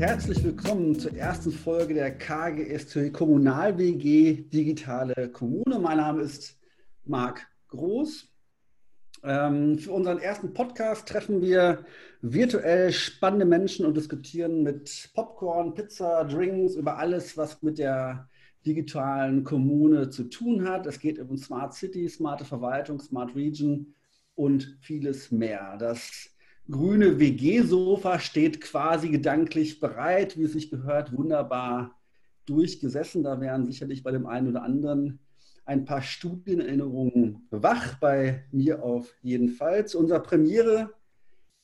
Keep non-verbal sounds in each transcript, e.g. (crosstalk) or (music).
herzlich willkommen zur ersten Folge der KGST Kommunal WG Digitale Kommune. Mein Name ist Marc Groß. Ähm, für unseren ersten Podcast treffen wir virtuell spannende Menschen und diskutieren mit Popcorn, Pizza, Drinks über alles, was mit der digitalen Kommune zu tun hat. Es geht um Smart City, smarte Verwaltung, Smart Region und vieles mehr. Das grüne WG-Sofa steht quasi gedanklich bereit, wie es sich gehört, wunderbar durchgesessen. Da wären sicherlich bei dem einen oder anderen ein paar Studienerinnerungen wach, bei mir auf jeden Fall. Zu unserer Premiere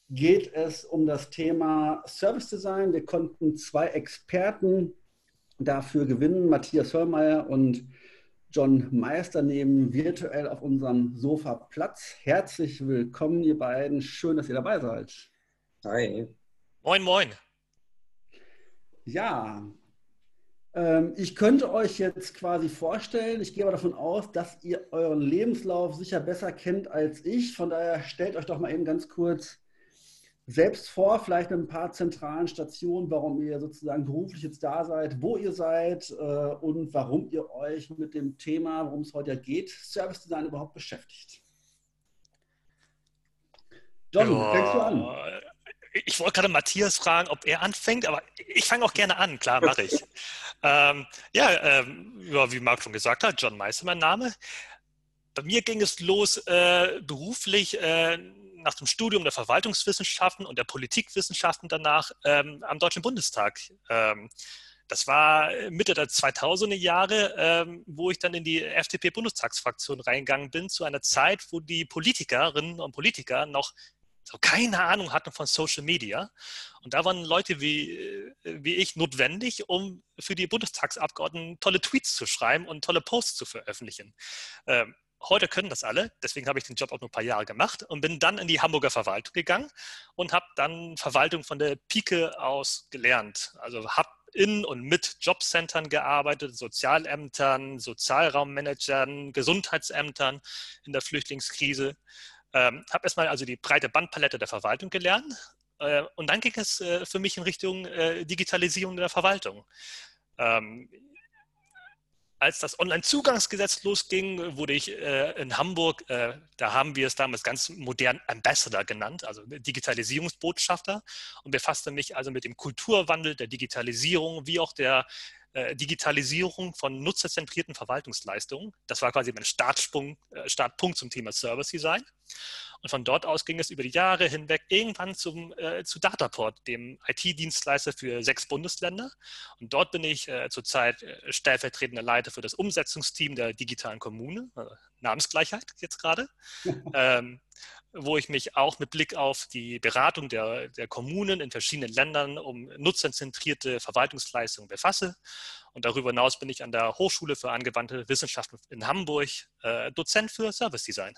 geht es um das Thema Service Design. Wir konnten zwei Experten dafür gewinnen, Matthias Hörmeier und John Meister nehmen virtuell auf unserem Sofa Platz. Herzlich willkommen, ihr beiden. Schön, dass ihr dabei seid. Hi. Moin, moin. Ja, ähm, ich könnte euch jetzt quasi vorstellen, ich gehe aber davon aus, dass ihr euren Lebenslauf sicher besser kennt als ich. Von daher stellt euch doch mal eben ganz kurz selbst vor, vielleicht mit ein paar zentralen Stationen, warum ihr sozusagen beruflich jetzt da seid, wo ihr seid äh, und warum ihr euch mit dem Thema, worum es heute geht, Service Design überhaupt beschäftigt. John, ja, fängst du an? Ich wollte gerade Matthias fragen, ob er anfängt, aber ich fange auch gerne an, klar, mache ich. (laughs) ähm, ja, ähm, ja, wie Marc schon gesagt hat, John Meister mein Name. Bei mir ging es los äh, beruflich äh, nach dem Studium der Verwaltungswissenschaften und der Politikwissenschaften danach ähm, am Deutschen Bundestag. Ähm, das war Mitte der 2000er Jahre, ähm, wo ich dann in die FDP-Bundestagsfraktion reingegangen bin, zu einer Zeit, wo die Politikerinnen und Politiker noch so keine Ahnung hatten von Social Media. Und da waren Leute wie, äh, wie ich notwendig, um für die Bundestagsabgeordneten tolle Tweets zu schreiben und tolle Posts zu veröffentlichen. Ähm, heute können das alle, deswegen habe ich den Job auch nur ein paar Jahre gemacht und bin dann in die Hamburger Verwaltung gegangen und habe dann Verwaltung von der Pike aus gelernt. Also habe in und mit Jobcentern gearbeitet, Sozialämtern, Sozialraummanagern, Gesundheitsämtern in der Flüchtlingskrise. Ähm, habe erstmal also die breite Bandpalette der Verwaltung gelernt äh, und dann ging es äh, für mich in Richtung äh, Digitalisierung der Verwaltung. Ähm, als das Onlinezugangsgesetz losging, wurde ich äh, in Hamburg, äh, da haben wir es damals ganz modern Ambassador genannt, also Digitalisierungsbotschafter. Und befasste mich also mit dem Kulturwandel der Digitalisierung wie auch der Digitalisierung von nutzerzentrierten Verwaltungsleistungen. Das war quasi mein äh, Startpunkt zum Thema Service Design. Und von dort aus ging es über die Jahre hinweg irgendwann zum, äh, zu Dataport, dem IT-Dienstleister für sechs Bundesländer. Und dort bin ich äh, zurzeit äh, stellvertretender Leiter für das Umsetzungsteam der digitalen Kommune, äh, Namensgleichheit jetzt gerade, (laughs) ähm, wo ich mich auch mit Blick auf die Beratung der, der Kommunen in verschiedenen Ländern um nutzerzentrierte Verwaltungsleistungen befasse. Und darüber hinaus bin ich an der Hochschule für angewandte Wissenschaften in Hamburg äh, Dozent für Service Design.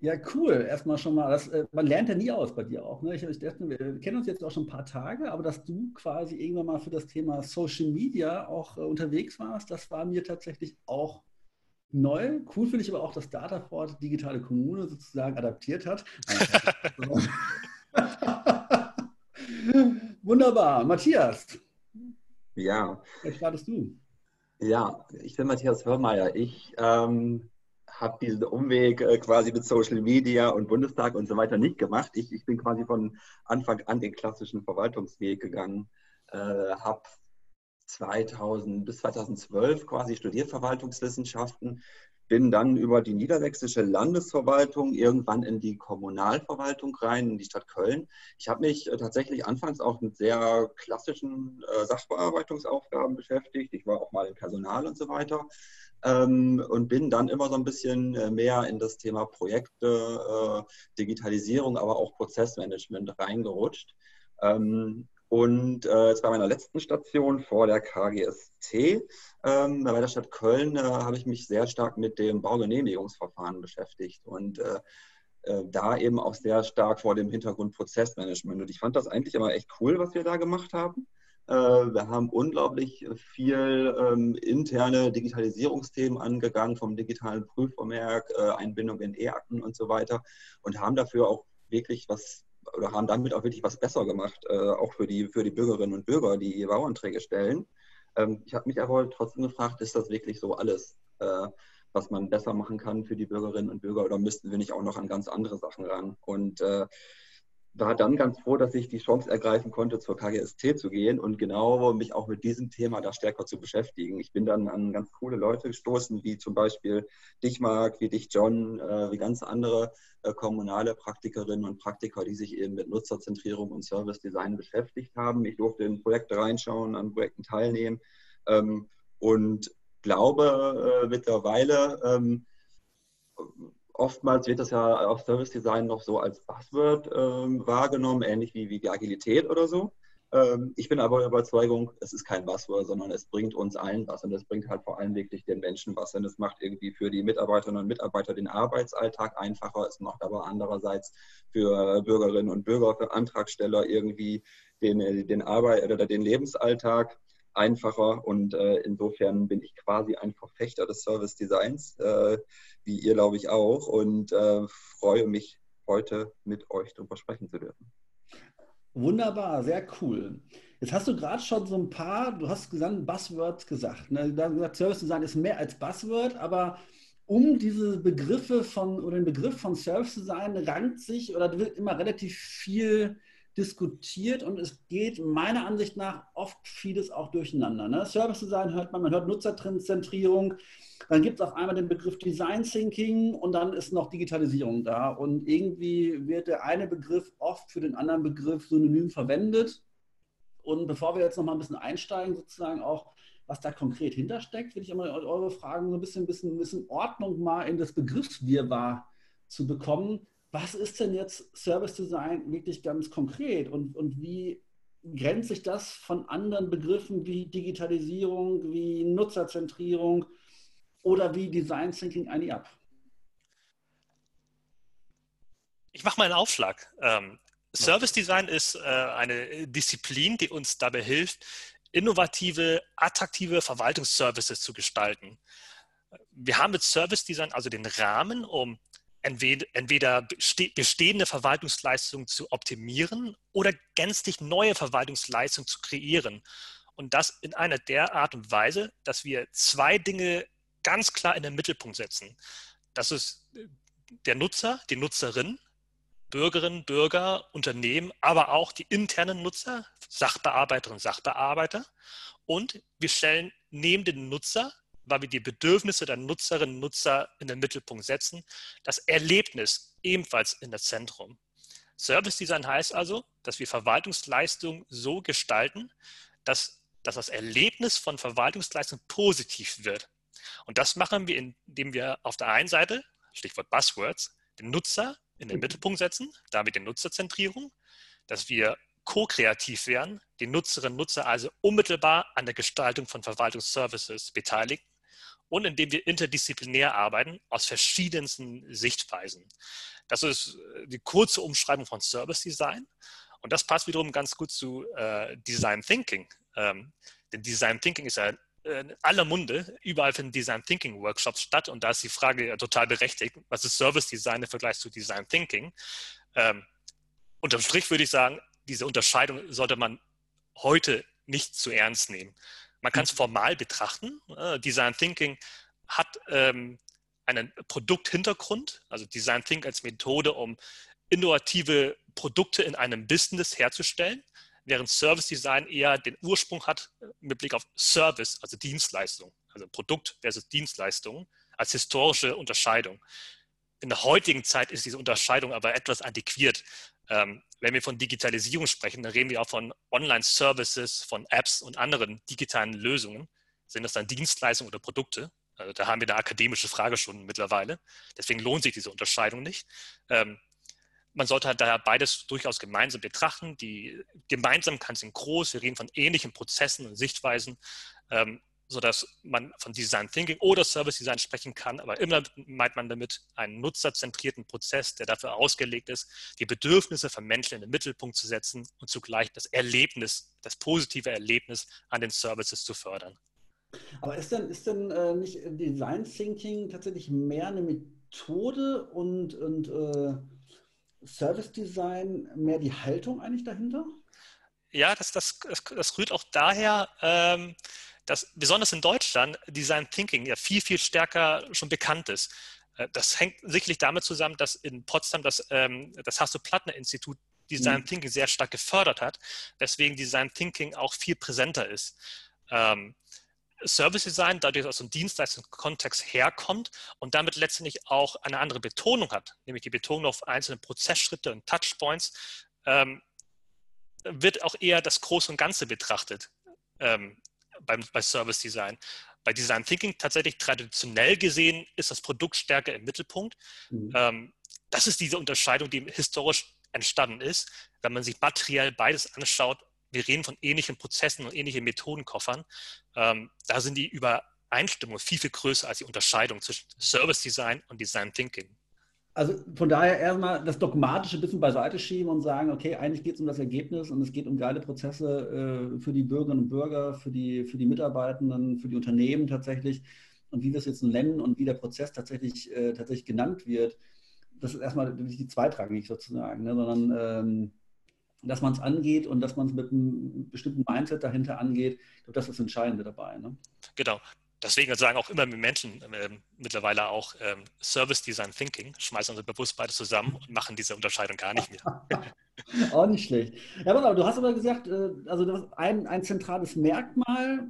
Ja, cool. Erstmal schon mal, das, äh, man lernt ja nie aus bei dir auch. Ne? Ich, ich wir kennen uns jetzt auch schon ein paar Tage, aber dass du quasi irgendwann mal für das Thema Social Media auch äh, unterwegs warst, das war mir tatsächlich auch neu. Cool finde ich aber auch, dass Dataport digitale Kommune sozusagen adaptiert hat. (laughs) Wunderbar. Matthias. Ja. Vielleicht startest du. Ja, ich bin Matthias Hörmeier. Ich ähm, habe diesen Umweg äh, quasi mit Social Media und Bundestag und so weiter nicht gemacht. Ich, ich bin quasi von Anfang an den klassischen Verwaltungsweg gegangen, äh, habe 2000 bis 2012 quasi studiert Verwaltungswissenschaften, bin dann über die niedersächsische Landesverwaltung irgendwann in die Kommunalverwaltung rein, in die Stadt Köln. Ich habe mich äh, tatsächlich anfangs auch mit sehr klassischen äh, Sachbearbeitungsaufgaben beschäftigt. Ich war auch mal im Personal und so weiter ähm, und bin dann immer so ein bisschen äh, mehr in das Thema Projekte, Digitalisierung, aber auch Prozessmanagement reingerutscht. Ähm, und äh, jetzt bei meiner letzten Station vor der KGST, ähm, bei der Stadt Köln, äh, habe ich mich sehr stark mit dem Baugenehmigungsverfahren beschäftigt und äh, äh, da eben auch sehr stark vor dem Hintergrund Prozessmanagement. Und ich fand das eigentlich immer echt cool, was wir da gemacht haben. Äh, wir haben unglaublich viel ähm, interne Digitalisierungsthemen angegangen, vom digitalen Prüfvermerk, äh, Einbindung in E-Akten und so weiter und haben dafür auch wirklich was oder haben damit auch wirklich was besser gemacht, äh, auch für die, für die Bürgerinnen und Bürger, die ihre Bauanträge stellen. Ähm, ich habe mich aber trotzdem gefragt, ist das wirklich so alles, äh, was man besser machen kann für die Bürgerinnen und Bürger oder müssten wir nicht auch noch an ganz andere Sachen ran? Und äh, war dann ganz froh, dass ich die Chance ergreifen konnte, zur KGST zu gehen und genau mich auch mit diesem Thema da stärker zu beschäftigen. Ich bin dann an ganz coole Leute gestoßen, wie zum Beispiel dich, Marc, wie dich, John, äh, wie ganz andere äh, kommunale Praktikerinnen und Praktiker, die sich eben mit Nutzerzentrierung und Service Design beschäftigt haben. Ich durfte in Projekte reinschauen, an Projekten teilnehmen ähm, und glaube äh, mittlerweile, ähm, oftmals wird das ja auf Service Design noch so als Buzzword ähm, wahrgenommen, ähnlich wie, wie die Agilität oder so. Ähm, ich bin aber der Überzeugung, es ist kein Buzzword, sondern es bringt uns allen was und es bringt halt vor allem wirklich den Menschen was. Und es macht irgendwie für die Mitarbeiterinnen und Mitarbeiter den Arbeitsalltag einfacher. Es macht aber andererseits für Bürgerinnen und Bürger, für Antragsteller irgendwie den, den Arbeit oder den Lebensalltag einfacher und äh, insofern bin ich quasi ein Verfechter des Service Designs, äh, wie ihr glaube ich auch und äh, freue mich heute mit euch darüber sprechen zu dürfen. Wunderbar, sehr cool. Jetzt hast du gerade schon so ein paar, du hast gesagt, Buzzwords gesagt. Ne? Du hast gesagt, Service Design ist mehr als Buzzword, aber um diese Begriffe von oder den Begriff von Service Design rankt sich oder wird immer relativ viel diskutiert und es geht meiner Ansicht nach oft vieles auch durcheinander. Ne? Service Design hört man, man hört Nutzerzentrierung, dann gibt es auf einmal den Begriff Design Thinking und dann ist noch Digitalisierung da. Und irgendwie wird der eine Begriff oft für den anderen Begriff synonym verwendet. Und bevor wir jetzt noch mal ein bisschen einsteigen, sozusagen auch, was da konkret hintersteckt, will ich immer eure Fragen so ein bisschen, bisschen, bisschen Ordnung mal in das Begriffswirrwarr zu bekommen was ist denn jetzt Service Design wirklich ganz konkret und, und wie grenzt sich das von anderen Begriffen wie Digitalisierung, wie Nutzerzentrierung oder wie Design Thinking eigentlich ab? Ich mache mal einen Aufschlag. Ähm, Service Design ist äh, eine Disziplin, die uns dabei hilft, innovative, attraktive Verwaltungsservices zu gestalten. Wir haben mit Service Design also den Rahmen, um entweder bestehende Verwaltungsleistungen zu optimieren oder gänzlich neue Verwaltungsleistungen zu kreieren. Und das in einer der Art und Weise, dass wir zwei Dinge ganz klar in den Mittelpunkt setzen. Das ist der Nutzer, die Nutzerin, Bürgerinnen, Bürger, Unternehmen, aber auch die internen Nutzer, Sachbearbeiterinnen, Sachbearbeiter. Und wir stellen neben den Nutzer weil wir die Bedürfnisse der Nutzerinnen und Nutzer in den Mittelpunkt setzen, das Erlebnis ebenfalls in das Zentrum. Service Design heißt also, dass wir Verwaltungsleistungen so gestalten, dass, dass das Erlebnis von Verwaltungsleistungen positiv wird. Und das machen wir, indem wir auf der einen Seite, Stichwort Buzzwords, den Nutzer in den Mittelpunkt setzen, damit die Nutzerzentrierung, dass wir ko-kreativ werden, die Nutzerinnen und Nutzer also unmittelbar an der Gestaltung von Verwaltungsservices beteiligen und indem wir interdisziplinär arbeiten aus verschiedensten Sichtweisen. Das ist äh, die kurze Umschreibung von Service Design. Und das passt wiederum ganz gut zu äh, Design Thinking. Ähm, denn Design Thinking ist ja äh, in aller Munde. Überall finden Design Thinking Workshops statt. Und da ist die Frage ja total berechtigt. Was ist Service Design im Vergleich zu Design Thinking? Ähm, unterm Strich würde ich sagen, diese Unterscheidung sollte man heute nicht zu ernst nehmen. Man kann es mhm. formal betrachten. Äh, Design Thinking hat ähm, einen Produkthintergrund, also Design Thinking als Methode, um innovative Produkte in einem Business herzustellen, während Service Design eher den Ursprung hat äh, mit Blick auf Service, also Dienstleistung, also Produkt versus Dienstleistung als historische Unterscheidung. In der heutigen Zeit ist diese Unterscheidung aber etwas antiquiert. Ähm, wenn wir von Digitalisierung sprechen, dann reden wir auch von Online-Services, von Apps und anderen digitalen Lösungen. Sind das dann Dienstleistungen oder Produkte? Also da haben wir eine akademische Frage schon mittlerweile. Deswegen lohnt sich diese Unterscheidung nicht. Ähm, man sollte halt daher beides durchaus gemeinsam betrachten. Die Gemeinsamkeiten sind groß. Wir reden von ähnlichen Prozessen und Sichtweisen. Ähm, sodass man von Design Thinking oder Service Design sprechen kann. Aber immer meint man damit einen nutzerzentrierten Prozess, der dafür ausgelegt ist, die Bedürfnisse von Menschen in den Mittelpunkt zu setzen und zugleich das Erlebnis, das positive Erlebnis an den Services zu fördern. Aber ist denn, ist denn äh, nicht Design Thinking tatsächlich mehr eine Methode und, und äh, Service Design mehr die Haltung eigentlich dahinter? Ja, das, das, das, das rührt auch daher, ähm, dass besonders in Deutschland Design Thinking ja viel, viel stärker schon bekannt ist. Äh, das hängt sicherlich damit zusammen, dass in Potsdam das, ähm, das Hasso-Plattner-Institut Design mhm. Thinking sehr stark gefördert hat, weswegen Design Thinking auch viel präsenter ist. Ähm, Service Design dadurch aus dem Dienstleistungskontext herkommt und damit letztendlich auch eine andere Betonung hat, nämlich die Betonung auf einzelne Prozessschritte und Touchpoints, ähm, wird auch eher das Große und Ganze betrachtet ähm, beim, bei Service Design. Bei Design Thinking tatsächlich traditionell gesehen ist das Produkt stärker im Mittelpunkt. Mhm. Ähm, das ist diese Unterscheidung, die historisch entstanden ist. Wenn man sich materiell beides anschaut, wir reden von ähnlichen Prozessen und ähnlichen Methodenkoffern. Ähm, da sind die Übereinstimmungen viel, viel größer als die Unterscheidung zwischen Service Design und Design Thinking. Also von daher erstmal das Dogmatische ein bisschen beiseite schieben und sagen, okay, eigentlich geht es um das Ergebnis und es geht um geile Prozesse äh, für die Bürgerinnen und Bürger, für die, für die Mitarbeitenden, für die Unternehmen tatsächlich und wie wir es jetzt nennen und wie der Prozess tatsächlich, äh, tatsächlich genannt wird. Das ist erstmal nicht zweitrangig sozusagen, ne, sondern ähm, dass man es angeht und dass man es mit einem bestimmten Mindset dahinter angeht. Ich glaube, das ist das Entscheidende dabei. Ne? Genau. Deswegen sagen auch immer Menschen äh, mittlerweile auch ähm, Service Design Thinking, schmeißen uns bewusst beide zusammen und machen diese Unterscheidung gar nicht mehr. (laughs) auch nicht schlecht. Ja, aber du hast aber gesagt, äh, also ein, ein zentrales Merkmal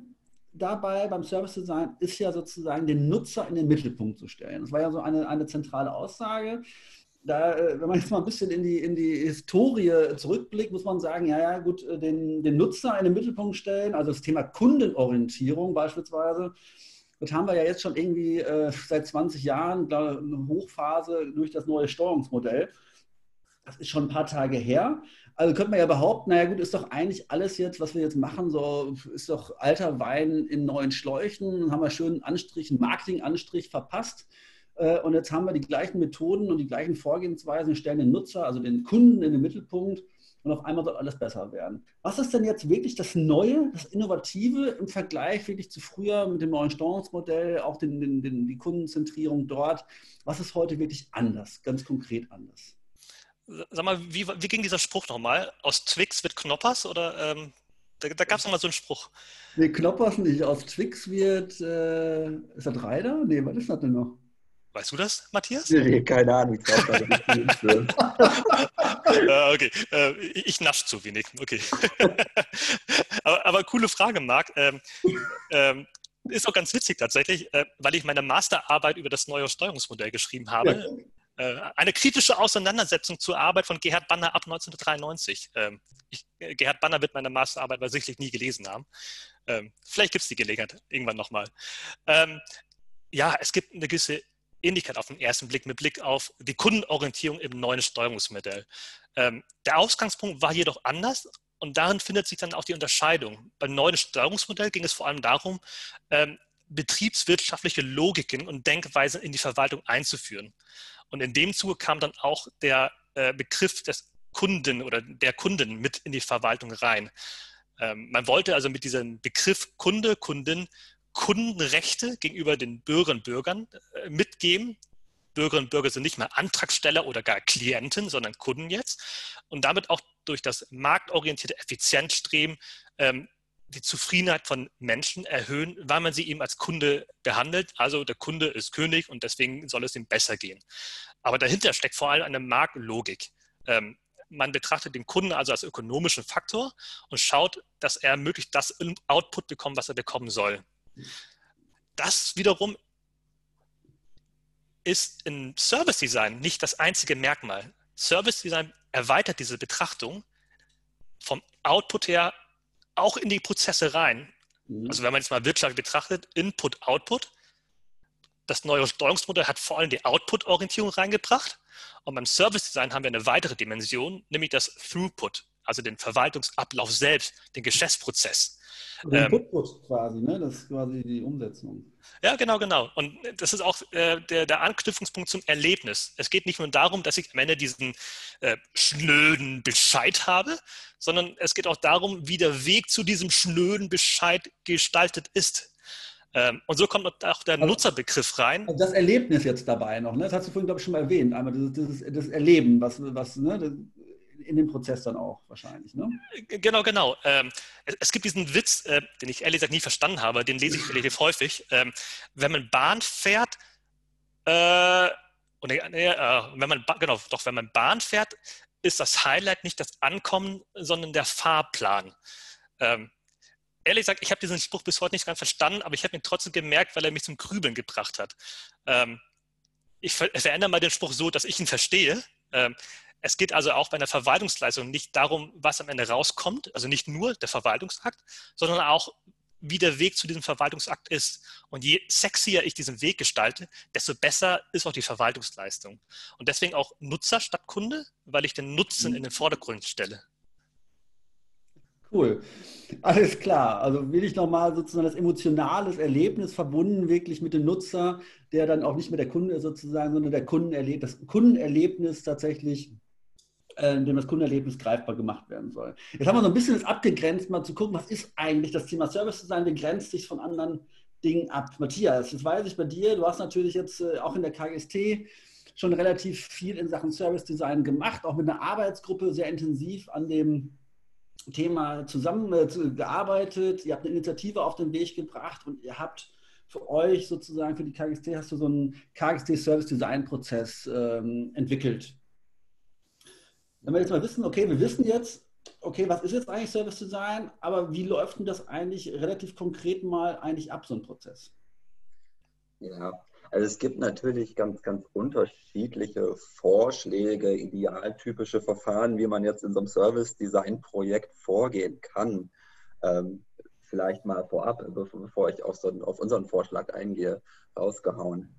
dabei beim Service Design ist ja sozusagen den Nutzer in den Mittelpunkt zu stellen. Das war ja so eine, eine zentrale Aussage da, äh, wenn man jetzt mal ein bisschen in die, in die Historie zurückblickt, muss man sagen, ja, ja, gut, äh, den, den Nutzer in den Mittelpunkt stellen, also das Thema Kundenorientierung beispielsweise, das haben wir ja jetzt schon irgendwie äh, seit 20 Jahren, eine Hochphase durch das neue Steuerungsmodell. Das ist schon ein paar Tage her. Also könnte man ja behaupten, naja gut, ist doch eigentlich alles jetzt, was wir jetzt machen, so ist doch alter Wein in neuen Schläuchen, haben wir schön einen Anstrich, einen Marketing-Anstrich verpasst. Äh, und jetzt haben wir die gleichen Methoden und die gleichen Vorgehensweisen, stellen den Nutzer, also den Kunden in den Mittelpunkt und auf einmal soll alles besser werden. Was ist denn jetzt wirklich das Neue, das Innovative im Vergleich wirklich zu früher mit dem neuen Steuerungsmodell, auch den, den, den, die Kundenzentrierung dort? Was ist heute wirklich anders, ganz konkret anders? Sag mal, wie, wie ging dieser Spruch nochmal? Aus Twix wird Knoppers oder ähm, da, da gab es nochmal so einen Spruch. Nee, Knoppers nicht. Aus Twix wird, äh, ist das Reiter? Nee, was ist das denn noch? Weißt du das, Matthias? Nee, keine Ahnung. Ich äh, (laughs) okay, äh, ich nasche zu wenig. Okay. (laughs) aber, aber, coole Frage, Marc. Ähm, ähm, ist auch ganz witzig tatsächlich, äh, weil ich meine Masterarbeit über das neue Steuerungsmodell geschrieben habe. Ja. Äh, eine kritische Auseinandersetzung zur Arbeit von Gerhard Banner ab 1993. Ähm, ich, äh, Gerhard Banner wird meine Masterarbeit aber sicherlich nie gelesen haben. Ähm, vielleicht gibt es die Gelegenheit irgendwann nochmal. Ähm, ja, es gibt eine gewisse Ähnlichkeit auf den ersten Blick mit Blick auf die Kundenorientierung im neuen Steuerungsmodell. Ähm, der Ausgangspunkt war jedoch anders und darin findet sich dann auch die Unterscheidung. Beim neuen Steuerungsmodell ging es vor allem darum, ähm, betriebswirtschaftliche Logiken und Denkweisen in die Verwaltung einzuführen. Und in dem Zuge kam dann auch der äh, Begriff des Kunden oder der Kunden mit in die Verwaltung rein. Ähm, man wollte also mit diesem Begriff Kunde, Kundin Kundenrechte gegenüber den Bürgerinnen und Bürgern äh, mitgeben. Bürgerinnen und Bürger sind nicht mehr Antragsteller oder gar Klienten, sondern Kunden jetzt. Und damit auch durch das marktorientierte Effizienzstreben ähm, die Zufriedenheit von Menschen erhöhen, weil man sie eben als Kunde behandelt. Also der Kunde ist König und deswegen soll es ihm besser gehen. Aber dahinter steckt vor allem eine Marktlogik. Ähm, man betrachtet den Kunden also als ökonomischen Faktor und schaut, dass er möglichst das Output bekommt, was er bekommen soll. Das wiederum ist im Service Design nicht das einzige Merkmal. Service Design erweitert diese Betrachtung vom Output her auch in die Prozesse rein. Mhm. Also wenn man jetzt mal wirtschaftlich betrachtet, Input, Output. Das neue Steuerungsmodell hat vor allem die Output-Orientierung reingebracht. Und beim Service Design haben wir eine weitere Dimension, nämlich das Throughput, also den Verwaltungsablauf selbst, den Geschäftsprozess. Den ähm, quasi, ne? Das ist quasi die Umsetzung. Ja, genau, genau. Und das ist auch äh, der, der, Anknüpfungspunkt zum Erlebnis. Es geht nicht nur darum, dass ich am Ende diesen äh, schnöden Bescheid habe, sondern es geht auch darum, wie der Weg zu diesem schnöden Bescheid gestaltet ist. Ähm, und so kommt auch der also, Nutzerbegriff rein. Also das Erlebnis jetzt dabei noch, ne? das hast du vorhin, glaube ich, schon mal erwähnt, einmal das, das, das Erleben, was, was ne? In dem Prozess dann auch wahrscheinlich. Ne? Genau, genau. Ähm, es gibt diesen Witz, äh, den ich ehrlich gesagt nie verstanden habe, den lese ich (laughs) relativ häufig. Ähm, wenn man Bahn fährt, äh, und, äh, wenn man, genau, doch, wenn man Bahn fährt, ist das Highlight nicht das Ankommen, sondern der Fahrplan. Ähm, ehrlich gesagt, ich habe diesen Spruch bis heute nicht ganz verstanden, aber ich habe ihn trotzdem gemerkt, weil er mich zum Grübeln gebracht hat. Ähm, ich ver verändere mal den Spruch so, dass ich ihn verstehe. Ähm, es geht also auch bei einer Verwaltungsleistung nicht darum, was am Ende rauskommt, also nicht nur der Verwaltungsakt, sondern auch, wie der Weg zu diesem Verwaltungsakt ist. Und je sexier ich diesen Weg gestalte, desto besser ist auch die Verwaltungsleistung. Und deswegen auch Nutzer statt Kunde, weil ich den Nutzen in den Vordergrund stelle. Cool. Alles klar. Also will ich nochmal sozusagen das emotionales Erlebnis verbunden wirklich mit dem Nutzer, der dann auch nicht mehr der Kunde sozusagen, sondern der Kundenerlebnis, das Kundenerlebnis tatsächlich in dem das Kundenerlebnis greifbar gemacht werden soll. Jetzt haben wir so ein bisschen das abgegrenzt, mal zu gucken, was ist eigentlich das Thema Service Design, wie grenzt sich von anderen Dingen ab. Matthias, jetzt weiß ich bei dir, du hast natürlich jetzt äh, auch in der KGST schon relativ viel in Sachen Service Design gemacht, auch mit einer Arbeitsgruppe sehr intensiv an dem Thema zusammengearbeitet. Äh, ihr habt eine Initiative auf den Weg gebracht und ihr habt für euch sozusagen, für die KGST, hast du so einen KGST Service Design Prozess ähm, entwickelt. Wenn wir jetzt mal wissen, okay, wir wissen jetzt, okay, was ist jetzt eigentlich Service Design, aber wie läuft denn das eigentlich relativ konkret mal eigentlich ab, so ein Prozess? Ja, also es gibt natürlich ganz, ganz unterschiedliche Vorschläge, idealtypische Verfahren, wie man jetzt in so einem Service Design Projekt vorgehen kann. Ähm, vielleicht mal vorab, bevor ich auf, so, auf unseren Vorschlag eingehe, rausgehauen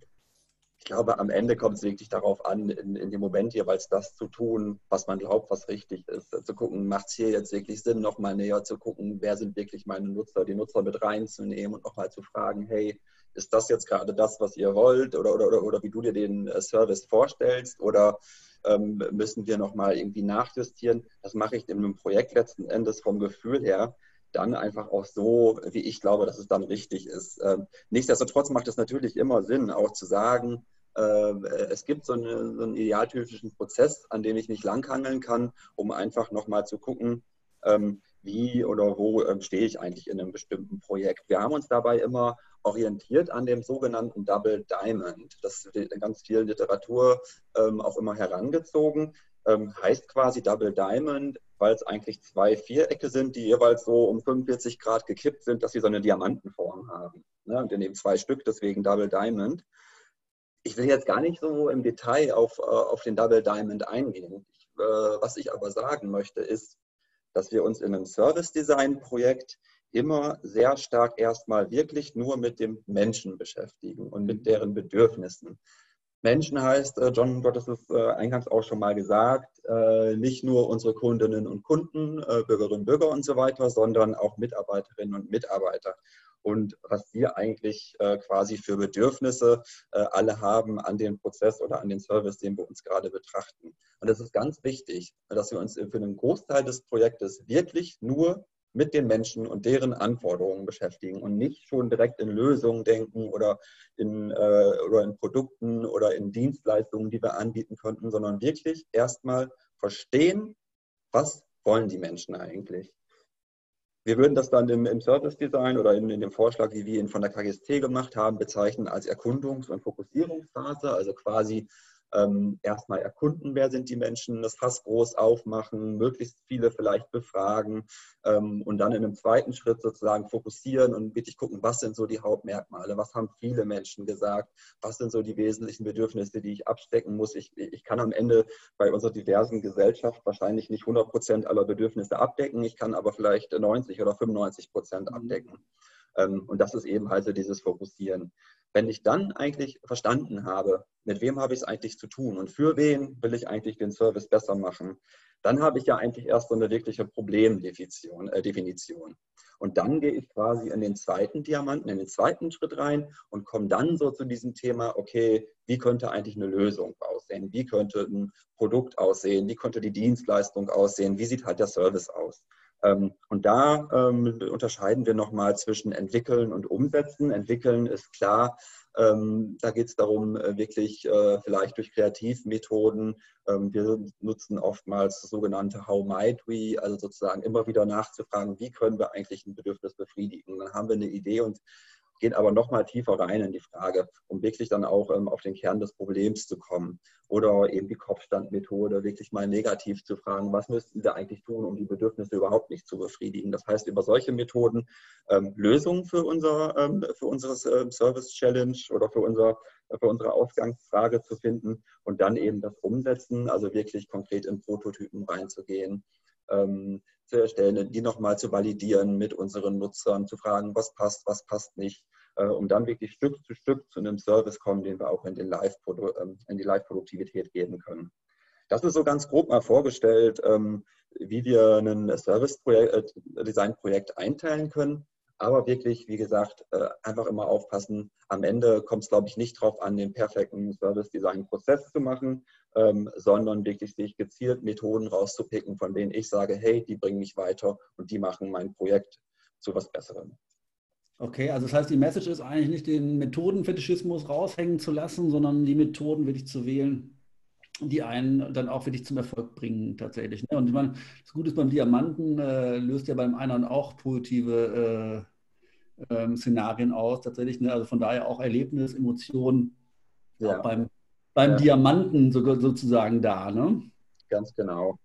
glaube, am Ende kommt es wirklich darauf an, in, in dem Moment jeweils das zu tun, was man glaubt, was richtig ist. Zu gucken, macht es hier jetzt wirklich Sinn, nochmal näher zu gucken, wer sind wirklich meine Nutzer, die Nutzer mit reinzunehmen und nochmal zu fragen, hey, ist das jetzt gerade das, was ihr wollt oder, oder, oder, oder wie du dir den äh, Service vorstellst oder ähm, müssen wir nochmal irgendwie nachjustieren? Das mache ich in einem Projekt letzten Endes vom Gefühl her dann einfach auch so, wie ich glaube, dass es dann richtig ist. Ähm, nichtsdestotrotz macht es natürlich immer Sinn, auch zu sagen, es gibt so, eine, so, einen idealtypischen Prozess, an dem ich nicht langhangeln kann, um einfach nochmal zu gucken, ähm, wie oder wo ähm, stehe ich eigentlich in einem bestimmten Projekt. Wir haben uns dabei immer orientiert an dem sogenannten Double Diamond. Das wird in ganz vielen Literatur auch immer herangezogen. heißt quasi Double Diamond weil es eigentlich zwei Vierecke sind, die jeweils so um 45 Grad gekippt sind, dass sie so eine Diamantenform haben. Ne? Und wir nehmen zwei Stück, deswegen Double Diamond. Ich will jetzt gar nicht so im Detail auf, äh, auf den Double Diamond eingehen. Ich, äh, was ich aber sagen möchte, ist, dass wir uns in einem Service Design Projekt immer sehr stark erstmal wirklich nur mit dem Menschen beschäftigen und mit deren Bedürfnissen. Menschen heißt, äh, John, du hattest es äh, eingangs auch schon mal gesagt, äh, nicht nur unsere Kundinnen und Kunden, Bürgerinnen und Bürger und so weiter, sondern auch Mitarbeiterinnen und Mitarbeiter. Und was wir eigentlich quasi für Bedürfnisse alle haben an den Prozess oder an den Service, den wir uns gerade betrachten. Und es ist ganz wichtig, dass wir uns für einen Großteil des Projektes wirklich nur mit den Menschen und deren Anforderungen beschäftigen und nicht schon direkt in Lösungen denken oder in, äh, oder in Produkten oder in Dienstleistungen, die wir anbieten könnten, sondern wirklich erstmal verstehen, was wollen die Menschen eigentlich. Wir würden das dann im, im Service Design oder in, in, dem Vorschlag, wie wir ihn von der KGST gemacht haben, bezeichnen als Erkundungs- und Fokussierungsphase, also quasi ähm, erstmal erkunden, wer sind die Menschen, das Fass groß aufmachen, möglichst viele vielleicht befragen ähm, und dann in einem zweiten Schritt sozusagen fokussieren und wirklich gucken, was sind so die Hauptmerkmale, was haben viele Menschen gesagt, was sind so die wesentlichen Bedürfnisse, die ich abstecken muss. Ich, ich kann am Ende bei unserer diversen Gesellschaft wahrscheinlich nicht 100 Prozent aller Bedürfnisse abdecken, ich kann aber vielleicht 90 oder 95 Prozent mhm. abdecken. Ähm, und das ist eben halt so dieses Fokussieren. Wenn ich dann eigentlich verstanden habe, mit wem habe ich es eigentlich zu tun und für wen will ich eigentlich den Service besser machen, dann habe ich ja eigentlich erst so eine wirkliche Problemdefinition. Äh. Und dann gehe ich quasi in den zweiten Diamanten, in den zweiten Schritt rein und komme dann so zu diesem Thema, okay, wie könnte eigentlich eine Lösung aussehen? Wie könnte ein Produkt aussehen? Wie könnte die Dienstleistung aussehen? Wie sieht halt der Service aus? Ähm, und da ähm, unterscheiden wir nochmal zwischen entwickeln und umsetzen. Entwickeln ist klar, ähm, da geht es darum, äh, wirklich äh, vielleicht durch Kreativmethoden. Wir nutzen oftmals das sogenannte How might we, also sozusagen immer wieder nachzufragen, wie können wir eigentlich ein Bedürfnis befriedigen. Dann haben wir eine Idee und gehen aber noch mal tiefer rein in die Frage, um wirklich dann auch ähm, auf den Kern des Problems zu kommen. Oder eben die Kopfstandmethode, wirklich mal negativ zu fragen, was müssten wir eigentlich tun, um die Bedürfnisse überhaupt nicht zu befriedigen. Das heißt, über solche Methoden ähm, Lösungen für, unser, ähm, für unsere ähm, Service Challenge oder für, unser, für unsere Ausgangsfrage zu finden und dann eben das Umsetzen, also wirklich konkret in Prototypen reinzugehen. Ähm, zu erstellen, die nochmal zu validieren mit unseren Nutzern, zu fragen, was passt, was passt nicht, äh, um dann wirklich Stück zu Stück zu einem Service kommen, den wir auch in, den Live ähm, in die Live-Produktivität geben können. Das ist so ganz grob mal vorgestellt, ähm, wie wir ein Service-Design-Projekt äh, einteilen können. Aber wirklich, wie gesagt, äh, einfach immer aufpassen. Am Ende kommt es, glaube ich, nicht darauf an, den perfekten Service-Design-Prozess zu machen, ähm, sondern wirklich sich gezielt Methoden rauszupicken, von denen ich sage, hey, die bringen mich weiter und die machen mein Projekt zu was Besserem. Okay, also das heißt, die Message ist eigentlich nicht den Methodenfetischismus raushängen zu lassen, sondern die Methoden wirklich zu wählen, die einen dann auch wirklich zum Erfolg bringen tatsächlich. Ne? Und ich meine, das Gute ist beim Diamanten, äh, löst ja beim einen auch positive äh, äh, Szenarien aus tatsächlich. Ne? Also von daher auch Erlebnis, Emotionen ja. beim, beim ja. Diamanten so, sozusagen da. Ne? Ganz genau.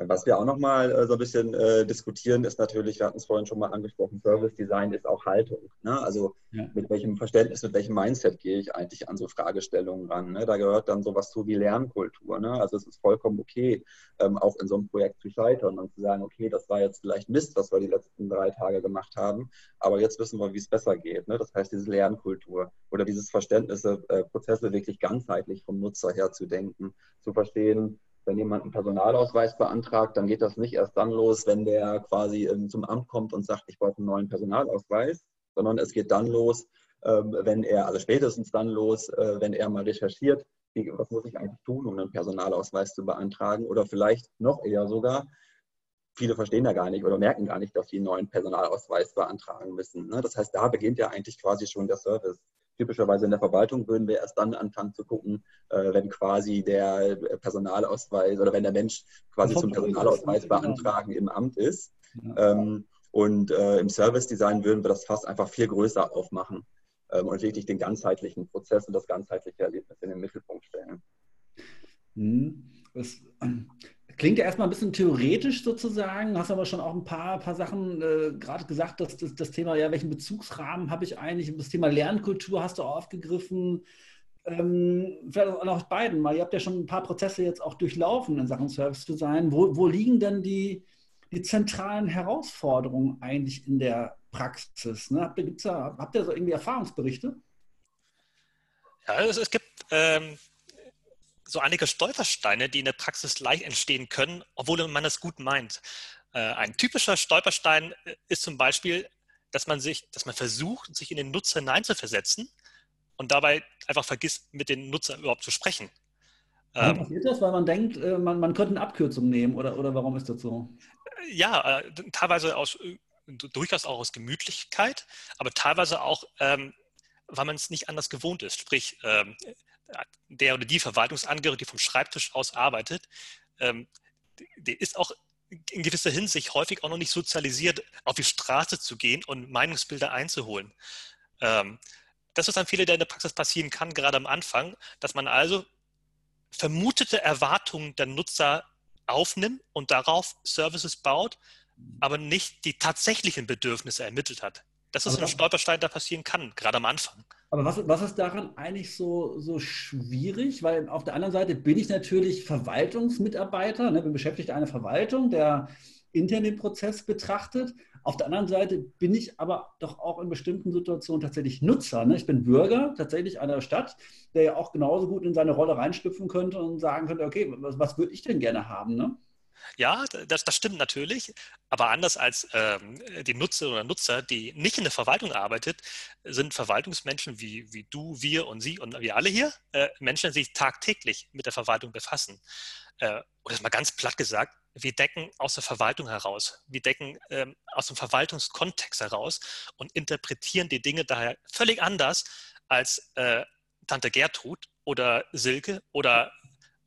Was wir auch nochmal äh, so ein bisschen äh, diskutieren, ist natürlich, wir hatten es vorhin schon mal angesprochen, Service Design ist auch Haltung. Ne? Also ja. mit welchem Verständnis, mit welchem Mindset gehe ich eigentlich an so Fragestellungen ran. Ne? Da gehört dann sowas zu wie Lernkultur. Ne? Also es ist vollkommen okay, ähm, auch in so einem Projekt zu scheitern und zu sagen, okay, das war jetzt vielleicht Mist, was wir die letzten drei Tage gemacht haben, aber jetzt wissen wir, wie es besser geht. Ne? Das heißt, diese Lernkultur oder dieses Verständnis, äh, Prozesse wirklich ganzheitlich vom Nutzer her zu denken, zu verstehen, wenn jemand einen Personalausweis beantragt, dann geht das nicht erst dann los, wenn der quasi ähm, zum Amt kommt und sagt, ich brauche einen neuen Personalausweis, sondern es geht dann los, ähm, wenn er, also spätestens dann los, äh, wenn er mal recherchiert, was muss ich eigentlich tun, um einen Personalausweis zu beantragen oder vielleicht noch eher sogar, viele verstehen ja gar nicht oder merken gar nicht, dass sie einen neuen Personalausweis beantragen müssen. Ne? Das heißt, da beginnt ja eigentlich quasi schon der Service typischerweise in der Verwaltung würden wir erst dann anfangen zu gucken, äh, wenn quasi der Personalausweis oder wenn der Mensch quasi zum Personalausweis beantragen im Amt ist. Ähm, und äh, im Service Design würden wir das fast einfach viel größer aufmachen ähm, und wirklich den ganzheitlichen Prozess und das ganzheitliche Erlebnis in den Mittelpunkt stellen. Hm. Das, Klingt ja erstmal ein bisschen theoretisch sozusagen, hast aber schon auch ein paar, paar Sachen äh, gerade gesagt, dass das, das Thema, ja, welchen Bezugsrahmen habe ich eigentlich? Das Thema Lernkultur hast du aufgegriffen. Ähm, vielleicht auch noch beiden mal. Ihr habt ja schon ein paar Prozesse jetzt auch durchlaufen in Sachen Service Design. Wo, wo liegen denn die, die zentralen Herausforderungen eigentlich in der Praxis? Ne? Habt, ihr, da, habt ihr so irgendwie Erfahrungsberichte? Ja, es, es gibt ähm, so einige Stolpersteine, die in der Praxis leicht entstehen können, obwohl man es gut meint. Äh, ein typischer Stolperstein äh, ist zum Beispiel, dass man sich, dass man versucht, sich in den Nutzer hineinzuversetzen und dabei einfach vergisst, mit den Nutzern überhaupt zu sprechen. Warum ähm, passiert das? Weil man denkt, äh, man, man könnte eine Abkürzung nehmen oder, oder warum ist das so? Ja, teilweise aus, durchaus auch aus Gemütlichkeit, aber teilweise auch, ähm, weil man es nicht anders gewohnt ist. Sprich, ähm, der oder die Verwaltungsangehörige, die vom Schreibtisch aus arbeitet, ähm, der ist auch in gewisser Hinsicht häufig auch noch nicht sozialisiert, auf die Straße zu gehen und Meinungsbilder einzuholen. Ähm, das ist ein Fehler, der in der Praxis passieren kann, gerade am Anfang, dass man also vermutete Erwartungen der Nutzer aufnimmt und darauf Services baut, aber nicht die tatsächlichen Bedürfnisse ermittelt hat. Das ist aber ein Stolperstein, der passieren kann, gerade am Anfang. Aber was, was ist daran eigentlich so, so schwierig? Weil auf der anderen Seite bin ich natürlich Verwaltungsmitarbeiter, ne, bin beschäftigt einer Verwaltung, der intern den Prozess betrachtet. Auf der anderen Seite bin ich aber doch auch in bestimmten Situationen tatsächlich Nutzer. Ne? Ich bin Bürger tatsächlich einer Stadt, der ja auch genauso gut in seine Rolle reinschlüpfen könnte und sagen könnte, okay, was, was würde ich denn gerne haben? Ne? Ja, das, das stimmt natürlich, aber anders als ähm, die Nutzer oder Nutzer, die nicht in der Verwaltung arbeitet, sind Verwaltungsmenschen wie, wie du, wir und sie und wir alle hier äh, Menschen, die sich tagtäglich mit der Verwaltung befassen. Äh, oder mal ganz platt gesagt, wir decken aus der Verwaltung heraus, wir decken ähm, aus dem Verwaltungskontext heraus und interpretieren die Dinge daher völlig anders als äh, Tante Gertrud oder Silke oder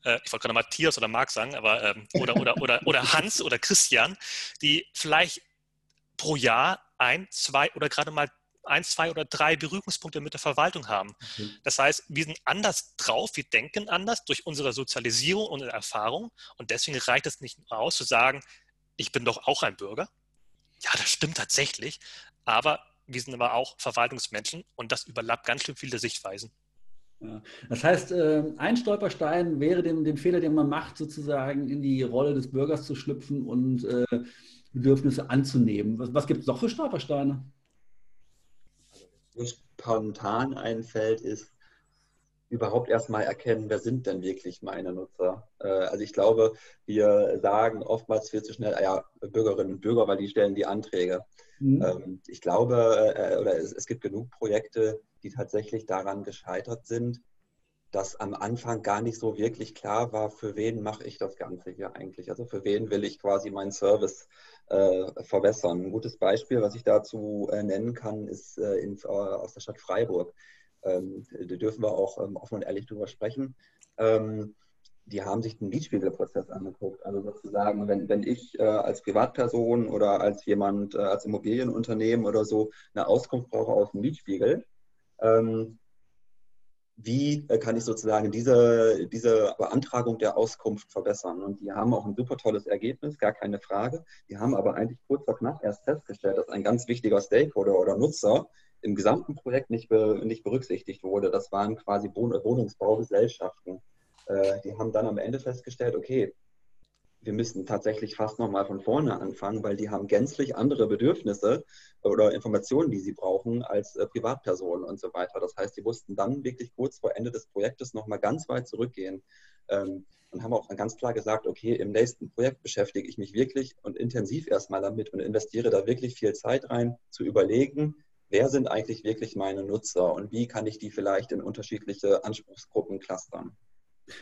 äh, ich wollte gerade Matthias oder Marc sagen, aber ähm, oder, oder, oder, oder Hans oder Christian, die vielleicht pro Jahr ein, zwei oder gerade mal ein, zwei oder drei Berührungspunkte mit der Verwaltung haben. Okay. Das heißt, wir sind anders drauf, wir denken anders durch unsere Sozialisierung und Erfahrung und deswegen reicht es nicht aus zu sagen, ich bin doch auch ein Bürger. Ja, das stimmt tatsächlich, aber wir sind aber auch Verwaltungsmenschen und das überlappt ganz schön viele Sichtweisen. Das heißt, äh, ein Stolperstein wäre den, den, Fehler, den man macht, sozusagen in die Rolle des Bürgers zu schlüpfen und äh, Bedürfnisse anzunehmen. Was, was gibt es noch für Stolpersteine? mir spontan einfällt, ist überhaupt erstmal erkennen, wer sind denn wirklich meine Nutzer. Äh, also ich glaube, wir sagen oftmals viel zu schnell, ah ja, Bürgerinnen und Bürger, weil die stellen die Anträge. Mhm. Ähm, ich glaube, äh, oder es gibt genug Projekte, die tatsächlich daran gescheitert sind, dass am Anfang gar nicht so wirklich klar war, für wen mache ich das Ganze hier eigentlich. Also für wen will ich quasi meinen Service äh, verbessern. Ein gutes Beispiel, was ich dazu äh, nennen kann, ist äh, äh, aus der Stadt Freiburg. Ähm, da dürfen wir auch ähm, offen und ehrlich drüber sprechen. Die haben sich den Mietspiegelprozess angeguckt. Also sozusagen, wenn, wenn ich äh, als Privatperson oder als jemand, äh, als Immobilienunternehmen oder so eine Auskunft brauche aus dem Mietspiegel, ähm, wie äh, kann ich sozusagen diese, diese Beantragung der Auskunft verbessern. Und die haben auch ein super tolles Ergebnis, gar keine Frage. Die haben aber eigentlich kurz vor knapp erst festgestellt, dass ein ganz wichtiger Stakeholder oder Nutzer im gesamten Projekt nicht, be, nicht berücksichtigt wurde. Das waren quasi Wohnungsbaugesellschaften. Äh, die haben dann am Ende festgestellt, okay, wir müssen tatsächlich fast nochmal von vorne anfangen, weil die haben gänzlich andere Bedürfnisse oder Informationen, die sie brauchen, als äh, Privatpersonen und so weiter. Das heißt, die mussten dann wirklich kurz vor Ende des Projektes nochmal ganz weit zurückgehen ähm, und haben auch ganz klar gesagt, okay, im nächsten Projekt beschäftige ich mich wirklich und intensiv erstmal damit und investiere da wirklich viel Zeit rein, zu überlegen, wer sind eigentlich wirklich meine Nutzer und wie kann ich die vielleicht in unterschiedliche Anspruchsgruppen clustern.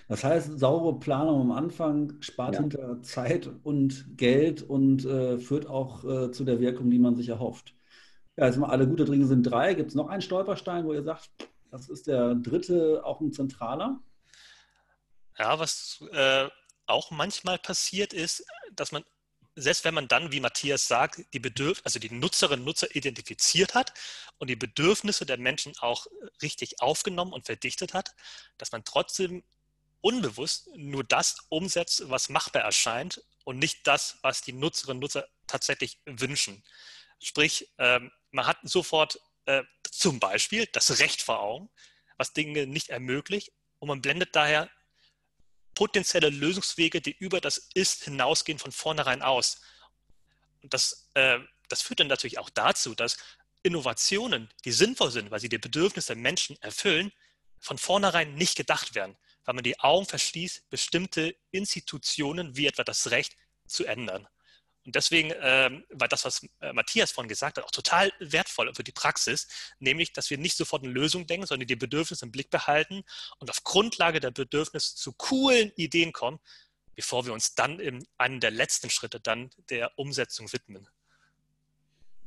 Das heißt, saubere Planung am Anfang spart ja. hinter Zeit und Geld und äh, führt auch äh, zu der Wirkung, die man sich erhofft. Ja, jetzt mal alle gute Dinge sind drei. Gibt es noch einen Stolperstein, wo ihr sagt, das ist der dritte, auch ein zentraler? Ja, was äh, auch manchmal passiert ist, dass man, selbst wenn man dann, wie Matthias sagt, die Bedürf also die Nutzerinnen und Nutzer identifiziert hat und die Bedürfnisse der Menschen auch richtig aufgenommen und verdichtet hat, dass man trotzdem unbewusst nur das umsetzt, was machbar erscheint und nicht das, was die Nutzerinnen und Nutzer tatsächlich wünschen. Sprich, ähm, man hat sofort äh, zum Beispiel das Recht vor Augen, was Dinge nicht ermöglicht und man blendet daher potenzielle Lösungswege, die über das Ist hinausgehen, von vornherein aus. Und das, äh, das führt dann natürlich auch dazu, dass Innovationen, die sinnvoll sind, weil sie die Bedürfnisse der Menschen erfüllen, von vornherein nicht gedacht werden weil man die Augen verschließt, bestimmte Institutionen wie etwa das Recht zu ändern. Und deswegen ähm, war das, was äh, Matthias vorhin gesagt hat, auch total wertvoll für die Praxis, nämlich, dass wir nicht sofort eine Lösung denken, sondern die Bedürfnisse im Blick behalten und auf Grundlage der Bedürfnisse zu coolen Ideen kommen, bevor wir uns dann in einem der letzten Schritte dann der Umsetzung widmen.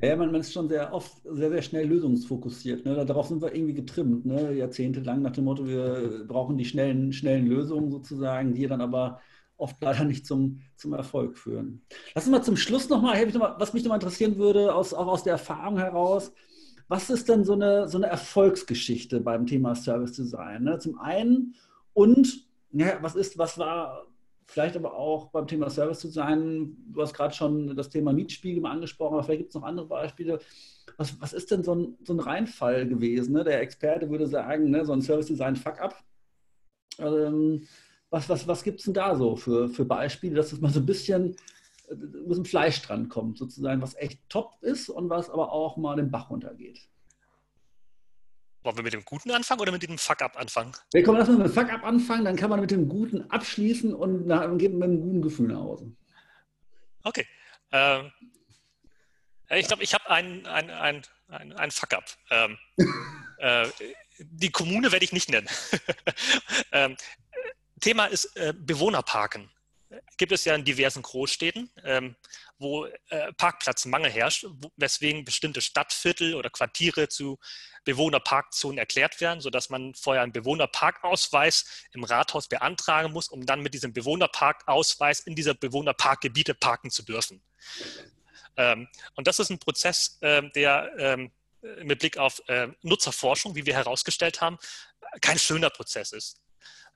Ja, man, man, ist schon sehr oft sehr, sehr schnell lösungsfokussiert. Ne? Darauf sind wir irgendwie getrimmt, ne? jahrzehntelang nach dem Motto, wir brauchen die schnellen, schnellen Lösungen sozusagen, die dann aber oft leider nicht zum, zum Erfolg führen. Lass uns mal zum Schluss nochmal, noch was mich nochmal interessieren würde, aus, auch aus der Erfahrung heraus, was ist denn so eine, so eine Erfolgsgeschichte beim Thema Service Design? Ne? Zum einen und ja, was ist, was war vielleicht aber auch beim Thema Service zu sein. Du hast gerade schon das Thema Mietspiegel mal angesprochen, aber vielleicht gibt es noch andere Beispiele. Was, was ist denn so ein, so ein Reinfall gewesen? Ne? Der Experte würde sagen, ne, so ein Service Design Fuck-up. Ähm, was was, was gibt es denn da so für, für Beispiele, dass es mal so ein bisschen, äh, ein bisschen Fleisch dran kommt, sozusagen, was echt top ist und was aber auch mal den Bach runtergeht? Wollen wir mit dem Guten anfangen oder mit dem Fuck-up anfangen? Wir kommen erstmal mit dem Fuck-up anfangen, dann kann man mit dem Guten abschließen und nach, geht mit einem guten Gefühl nach Hause. Okay. Ähm, ich glaube, ich habe ein, ein, ein, ein, ein Fuck-up. Ähm, (laughs) äh, die Kommune werde ich nicht nennen. (laughs) ähm, Thema ist äh, Bewohnerparken. gibt es ja in diversen Großstädten, ähm, wo äh, Parkplatzmangel herrscht, wo, weswegen bestimmte Stadtviertel oder Quartiere zu Bewohnerparkzonen erklärt werden, sodass man vorher einen Bewohnerparkausweis im Rathaus beantragen muss, um dann mit diesem Bewohnerparkausweis in dieser Bewohnerparkgebiete parken zu dürfen. Ähm, und das ist ein Prozess, äh, der ähm, mit Blick auf äh, Nutzerforschung, wie wir herausgestellt haben, kein schöner Prozess ist.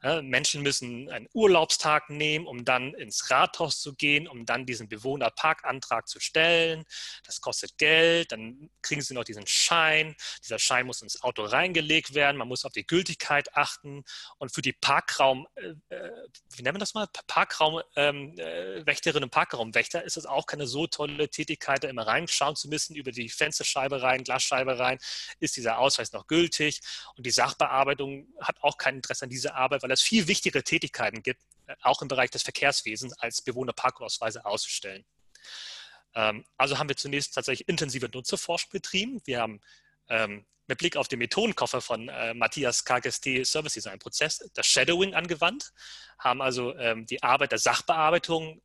Menschen müssen einen Urlaubstag nehmen, um dann ins Rathaus zu gehen, um dann diesen Bewohnerparkantrag zu stellen. Das kostet Geld, dann kriegen sie noch diesen Schein. Dieser Schein muss ins Auto reingelegt werden, man muss auf die Gültigkeit achten. Und für die Parkraum, äh, äh wie nennen wir das mal, Parkraumwächterinnen ähm, äh, und Parkraumwächter ist es auch keine so tolle Tätigkeit, da immer reinschauen zu müssen, über die Fensterscheibe rein, Glasscheibe rein, ist dieser Ausweis noch gültig. Und die Sachbearbeitung hat auch kein Interesse an dieser Arbeit, weil es viel wichtigere Tätigkeiten gibt, äh, auch im Bereich des Verkehrswesens, als Bewohnerparkausweise auszustellen. Ähm, also haben wir zunächst tatsächlich intensive Nutzerforschung betrieben. Wir haben ähm, mit Blick auf den Methodenkoffer von äh, Matthias KGST Service Design Prozess das Shadowing angewandt, haben also ähm, die Arbeit der Sachbearbeitung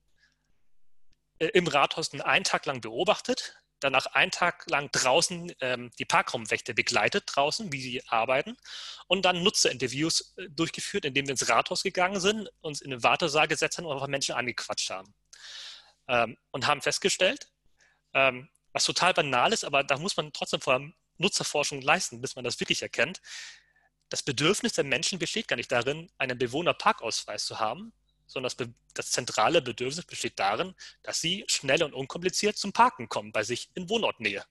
äh, im Rathaus einen Tag lang beobachtet, danach einen Tag lang draußen ähm, die Parkraumwächter begleitet, draußen, wie sie arbeiten, und dann Nutzerinterviews äh, durchgeführt, indem wir ins Rathaus gegangen sind, uns in den Wartesaal gesetzt haben und einfach Menschen angequatscht haben. Ähm, und haben festgestellt, ähm, was total banal ist, aber da muss man trotzdem vor allem Nutzerforschung leisten, bis man das wirklich erkennt. Das Bedürfnis der Menschen besteht gar nicht darin, einen Bewohnerparkausweis zu haben, sondern das, das, zentrale Bedürfnis besteht darin, dass sie schnell und unkompliziert zum Parken kommen, bei sich in Wohnortnähe.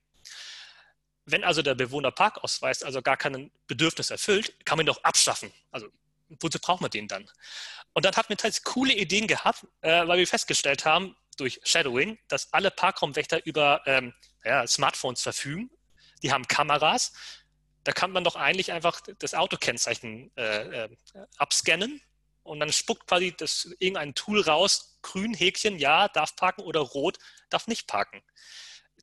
Wenn also der Bewohnerparkausweis also gar kein Bedürfnis erfüllt, kann man ihn doch abschaffen. Also wozu braucht man den dann? Und dann hatten wir teils coole Ideen gehabt, äh, weil wir festgestellt haben, durch Shadowing, dass alle Parkraumwächter über ähm, ja, Smartphones verfügen. Die haben Kameras. Da kann man doch eigentlich einfach das Autokennzeichen äh, äh, abscannen und dann spuckt quasi das, irgendein Tool raus, grün Häkchen, ja, darf parken oder rot, darf nicht parken.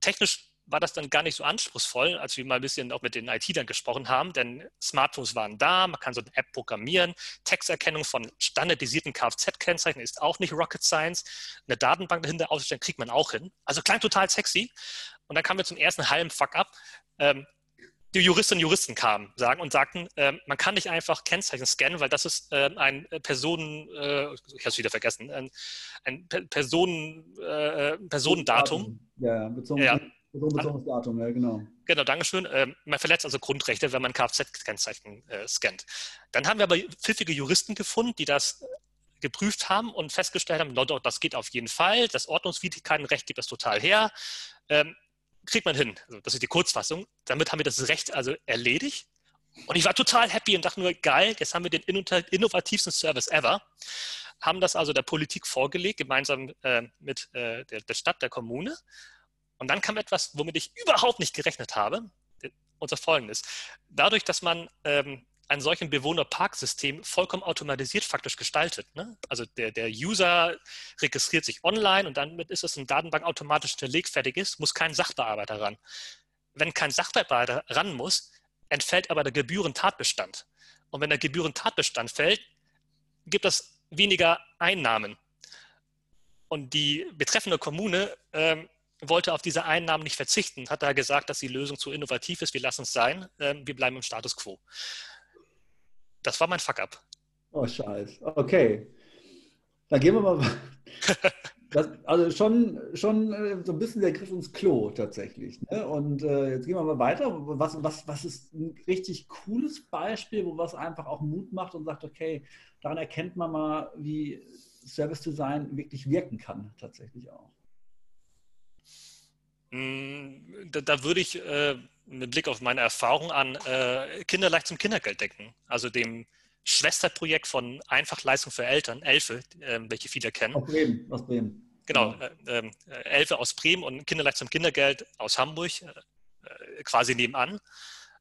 Technisch war das dann gar nicht so anspruchsvoll, als wir mal ein bisschen auch mit den IT-Lern gesprochen haben, denn Smartphones waren da, man kann so eine App programmieren, Texterkennung von standardisierten Kfz-Kennzeichen ist auch nicht Rocket Science, eine Datenbank dahinter auszustellen, kriegt man auch hin. Also klang total sexy. Und dann kamen wir zum ersten halben Fuck-up. Ähm, die Juristinnen und Juristen kamen sagen und sagten, äh, man kann nicht einfach Kennzeichen scannen, weil das ist äh, ein Personen, äh, ich habe es wieder vergessen, ein, ein Personen, äh, Personendatum. Ja, bezogen, ja. Personenbezogenes Datum, ja, genau. Genau, Dankeschön. Ähm, man verletzt also Grundrechte, wenn man Kfz-Kennzeichen äh, scannt. Dann haben wir aber pfiffige Juristen gefunden, die das geprüft haben und festgestellt haben, das geht auf jeden Fall, das Ordnungswidrigkeitenrecht gibt das total her. Ähm, kriegt man hin. Also das ist die Kurzfassung. Damit haben wir das Recht also erledigt. Und ich war total happy und dachte nur, geil, jetzt haben wir den innovativsten Service ever. Haben das also der Politik vorgelegt, gemeinsam äh, mit äh, der, der, Stadt, der Kommune. Und dann kam etwas, womit ich überhaupt nicht gerechnet habe. Unser folgendes. Dadurch, dass man ähm, ein solchen Bewohnerparksystem vollkommen automatisiert faktisch gestaltet. Ne? Also der, der User registriert sich online und damit ist es in Datenbank automatisch hinterlegt, fertig ist, muss kein Sachbearbeiter ran. Wenn kein Sachbearbeiter ran muss, entfällt aber der Gebührentatbestand. Und wenn der Gebührentatbestand fällt, gibt es weniger Einnahmen. Und die betreffende Kommune ähm, wollte auf diese Einnahmen nicht verzichten, hat da gesagt, dass die Lösung zu innovativ ist, wir lassen es sein, ähm, wir bleiben im Status quo. Das war mein Fuck-up. Oh, scheiße. Okay. Dann gehen wir mal. (laughs) Das, also schon, schon äh, so ein bisschen der Griff ins Klo tatsächlich. Ne? Und äh, jetzt gehen wir mal weiter. Was, was, was ist ein richtig cooles Beispiel, wo was einfach auch Mut macht und sagt, okay, daran erkennt man mal, wie Service Design wirklich wirken kann, tatsächlich auch. Mm, da, da würde ich äh, mit Blick auf meine Erfahrung an äh, Kinder leicht zum Kindergeld decken, also dem Schwesterprojekt von Einfachleistung für Eltern, Elfe, äh, welche viele kennen. Aus Bremen. Aus Bremen. Genau, ja. äh, ähm, Elfe aus Bremen und Kinderleicht zum Kindergeld aus Hamburg, äh, äh, quasi nebenan.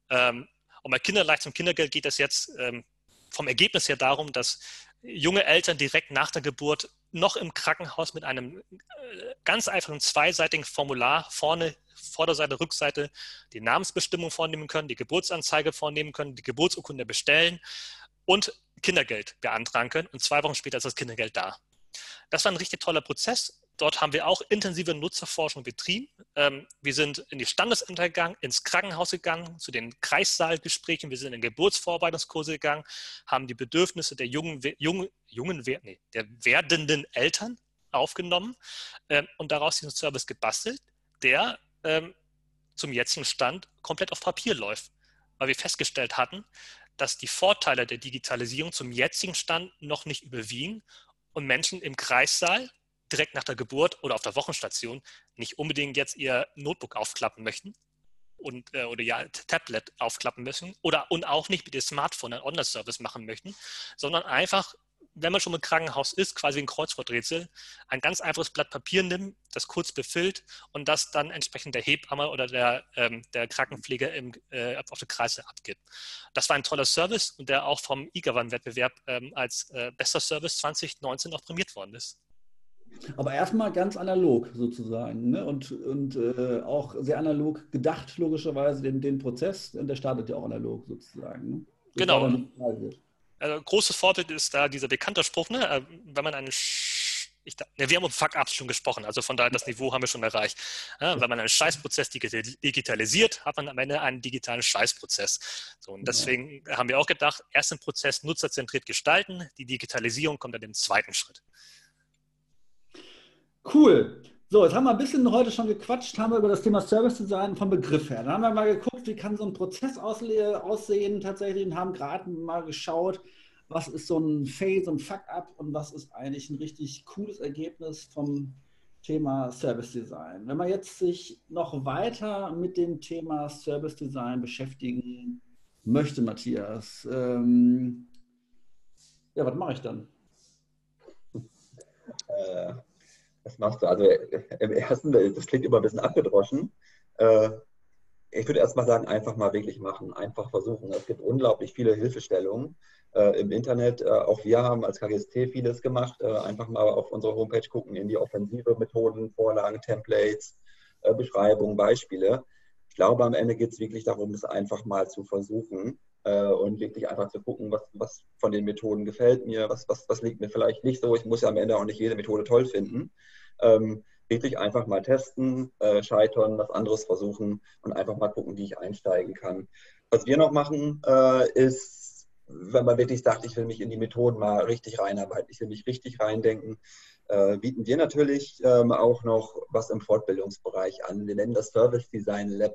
Ähm, und bei Kinderleicht zum Kindergeld geht es jetzt ähm, vom Ergebnis her darum, dass junge Eltern direkt nach der Geburt noch im Krankenhaus mit einem äh, ganz einfachen zweiseitigen Formular vorne, Vorderseite, Rückseite die Namensbestimmung vornehmen können, die Geburtsanzeige vornehmen können, die Geburtsurkunde bestellen und Kindergeld beantragen können. Und zwei Wochen später ist das Kindergeld da. Das war ein richtig toller Prozess. Dort haben wir auch intensive Nutzerforschung betrieben. Ähm, wir sind in die Standesämter gegangen, ins Krankenhaus gegangen, zu den Kreissaalgesprächen, wir sind in Geburtsvorbereitungskurse gegangen, haben die Bedürfnisse der jungen, jungen, jungen nee, der werdenden Eltern aufgenommen ähm, und daraus diesen Service gebastelt, der ähm, zum jetzigen Stand komplett auf Papier läuft, weil wir festgestellt hatten, dass die Vorteile der Digitalisierung zum jetzigen Stand noch nicht überwiegen und Menschen im Kreissaal direkt nach der Geburt oder auf der Wochenstation nicht unbedingt jetzt ihr Notebook aufklappen möchten und, äh, oder ja Tablet aufklappen müssen oder und auch nicht mit dem Smartphone einen Online-Service machen möchten, sondern einfach wenn man schon im Krankenhaus ist, quasi ein Kreuzworträtsel, ein ganz einfaches Blatt Papier nimmt, das kurz befüllt und das dann entsprechend der Hebamme oder der, ähm, der Krankenpfleger im, äh, auf der Kreise abgibt. Das war ein toller Service und der auch vom IGAWAN-Wettbewerb ähm, als äh, bester Service 2019 auch prämiert worden ist. Aber erstmal ganz analog sozusagen ne? und, und äh, auch sehr analog gedacht, logischerweise, den, den Prozess. Und der startet ja auch analog sozusagen. Ne? Genau. Also, großes Vorbild ist da dieser bekannte Spruch, ne? Äh, wenn man einen ich, ne, wir haben um Fuck-Ups schon gesprochen, also von daher das Niveau haben wir schon erreicht. Ja, wenn man einen Scheißprozess digitalisiert, hat man am Ende einen digitalen Scheißprozess. So, und deswegen haben wir auch gedacht, erst den Prozess nutzerzentriert gestalten, die Digitalisierung kommt dann im zweiten Schritt. Cool. So, jetzt haben wir ein bisschen heute schon gequatscht, haben wir über das Thema Service Design vom Begriff her. Dann haben wir mal geguckt, wie kann so ein Prozess aussehen tatsächlich und haben gerade mal geschaut, was ist so ein Fail, so ein Fuck-up und was ist eigentlich ein richtig cooles Ergebnis vom Thema Service Design. Wenn man jetzt sich noch weiter mit dem Thema Service Design beschäftigen möchte, Matthias, ähm, ja, was mache ich dann? Äh, was machst du? Also äh, im ersten, das klingt immer ein bisschen abgedroschen. Äh, ich würde erst mal sagen, einfach mal wirklich machen, einfach versuchen. Es gibt unglaublich viele Hilfestellungen äh, im Internet. auch wir haben als KGST vieles gemacht. einfach mal auf unsere Homepage gucken, in die offensive Methoden, Vorlagen, Templates, Beschreibungen, Beispiele. Ich glaube, am Ende geht es wirklich darum, es einfach mal zu versuchen und wirklich einfach zu gucken, was, was von den Methoden gefällt mir, was, was, was liegt mir vielleicht nicht so. Ich muss ja am Ende auch nicht jede Methode toll finden. Ähm, wirklich einfach mal testen, äh, scheitern, was anderes versuchen und einfach mal gucken, wie ich einsteigen kann. Was wir noch machen, äh, ist, wenn man wirklich sagt, ich will mich in die Methoden mal richtig reinarbeiten, ich will mich richtig reindenken, äh, bieten wir natürlich ähm, auch noch was im Fortbildungsbereich an. Wir nennen das Service Design Lab.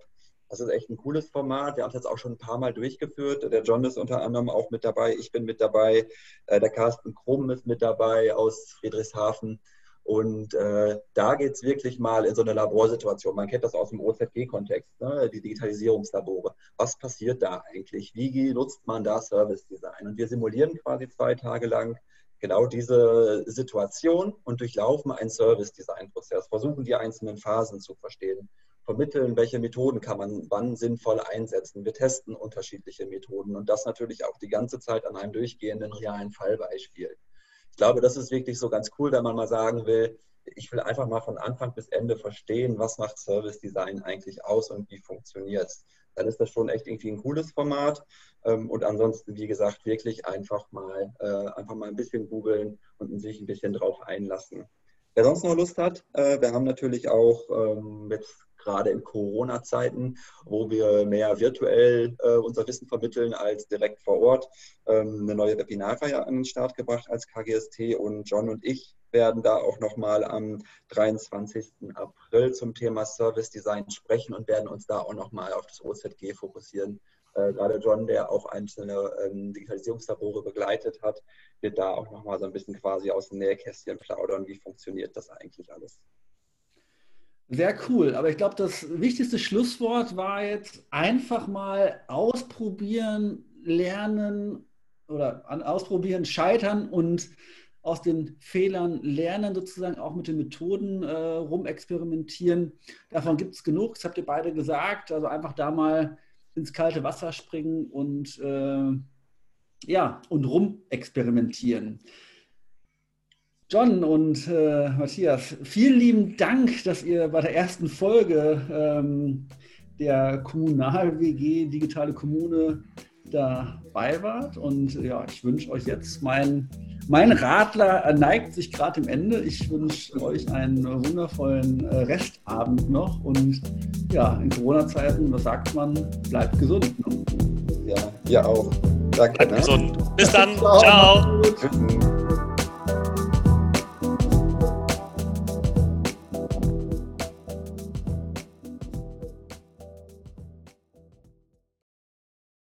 Das ist echt ein cooles Format. Wir haben es jetzt auch schon ein paar Mal durchgeführt. Der John ist unter anderem auch mit dabei. Ich bin mit dabei. Äh, der Carsten Krumm ist mit dabei aus Friedrichshafen. Und äh, da geht es wirklich mal in so eine Laborsituation. Man kennt das aus dem OZG-Kontext, ne? die Digitalisierungslabore. Was passiert da eigentlich? Wie nutzt man da Service Design? Und wir simulieren quasi zwei Tage lang genau diese Situation und durchlaufen einen Service Design-Prozess, versuchen die einzelnen Phasen zu verstehen, vermitteln, welche Methoden kann man wann sinnvoll einsetzen. Wir testen unterschiedliche Methoden und das natürlich auch die ganze Zeit an einem durchgehenden realen Fallbeispiel ich glaube, das ist wirklich so ganz cool, wenn man mal sagen will, ich will einfach mal von Anfang bis Ende verstehen, was macht Service Design eigentlich aus und wie funktioniert es. Dann ist das schon echt irgendwie ein cooles Format. Ähm, und ansonsten, wie gesagt, wirklich einfach mal, äh, einfach mal ein bisschen googeln und sich ein bisschen drauf einlassen. Wer sonst noch Lust hat, äh, wir haben natürlich auch ähm, mit gerade in Corona-Zeiten, wo wir mehr virtuell äh, unser Wissen vermitteln als direkt vor Ort, ähm, eine neue Webinarreihe an den Start gebracht als KGST und John und ich werden da auch nochmal am 23. April zum Thema Service Design sprechen und werden uns da auch nochmal auf das OZG fokussieren. Äh, gerade John, der auch einzelne ähm, Digitalisierungslabore begleitet hat, wird da auch nochmal so ein bisschen quasi aus dem Nähkästchen plaudern, wie funktioniert das eigentlich alles. Sehr cool, aber ich glaube, das wichtigste Schlusswort war jetzt einfach mal ausprobieren, lernen oder ausprobieren, scheitern und aus den Fehlern lernen, sozusagen auch mit den Methoden äh, rumexperimentieren. Davon gibt es genug, das habt ihr beide gesagt. Also einfach da mal ins kalte Wasser springen und äh, ja, und rumexperimentieren. John und äh, Matthias, vielen lieben Dank, dass ihr bei der ersten Folge ähm, der Kommunal-WG Digitale Kommune dabei wart. Und ja, ich wünsche euch jetzt mein Mein Radler neigt sich gerade im Ende. Ich wünsche euch einen wundervollen äh, Restabend noch und ja, in Corona-Zeiten, was sagt man, bleibt gesund. Ja, ihr auch. Danke. Bleibt ne? gesund. Bis dann. Ciao. Ciao.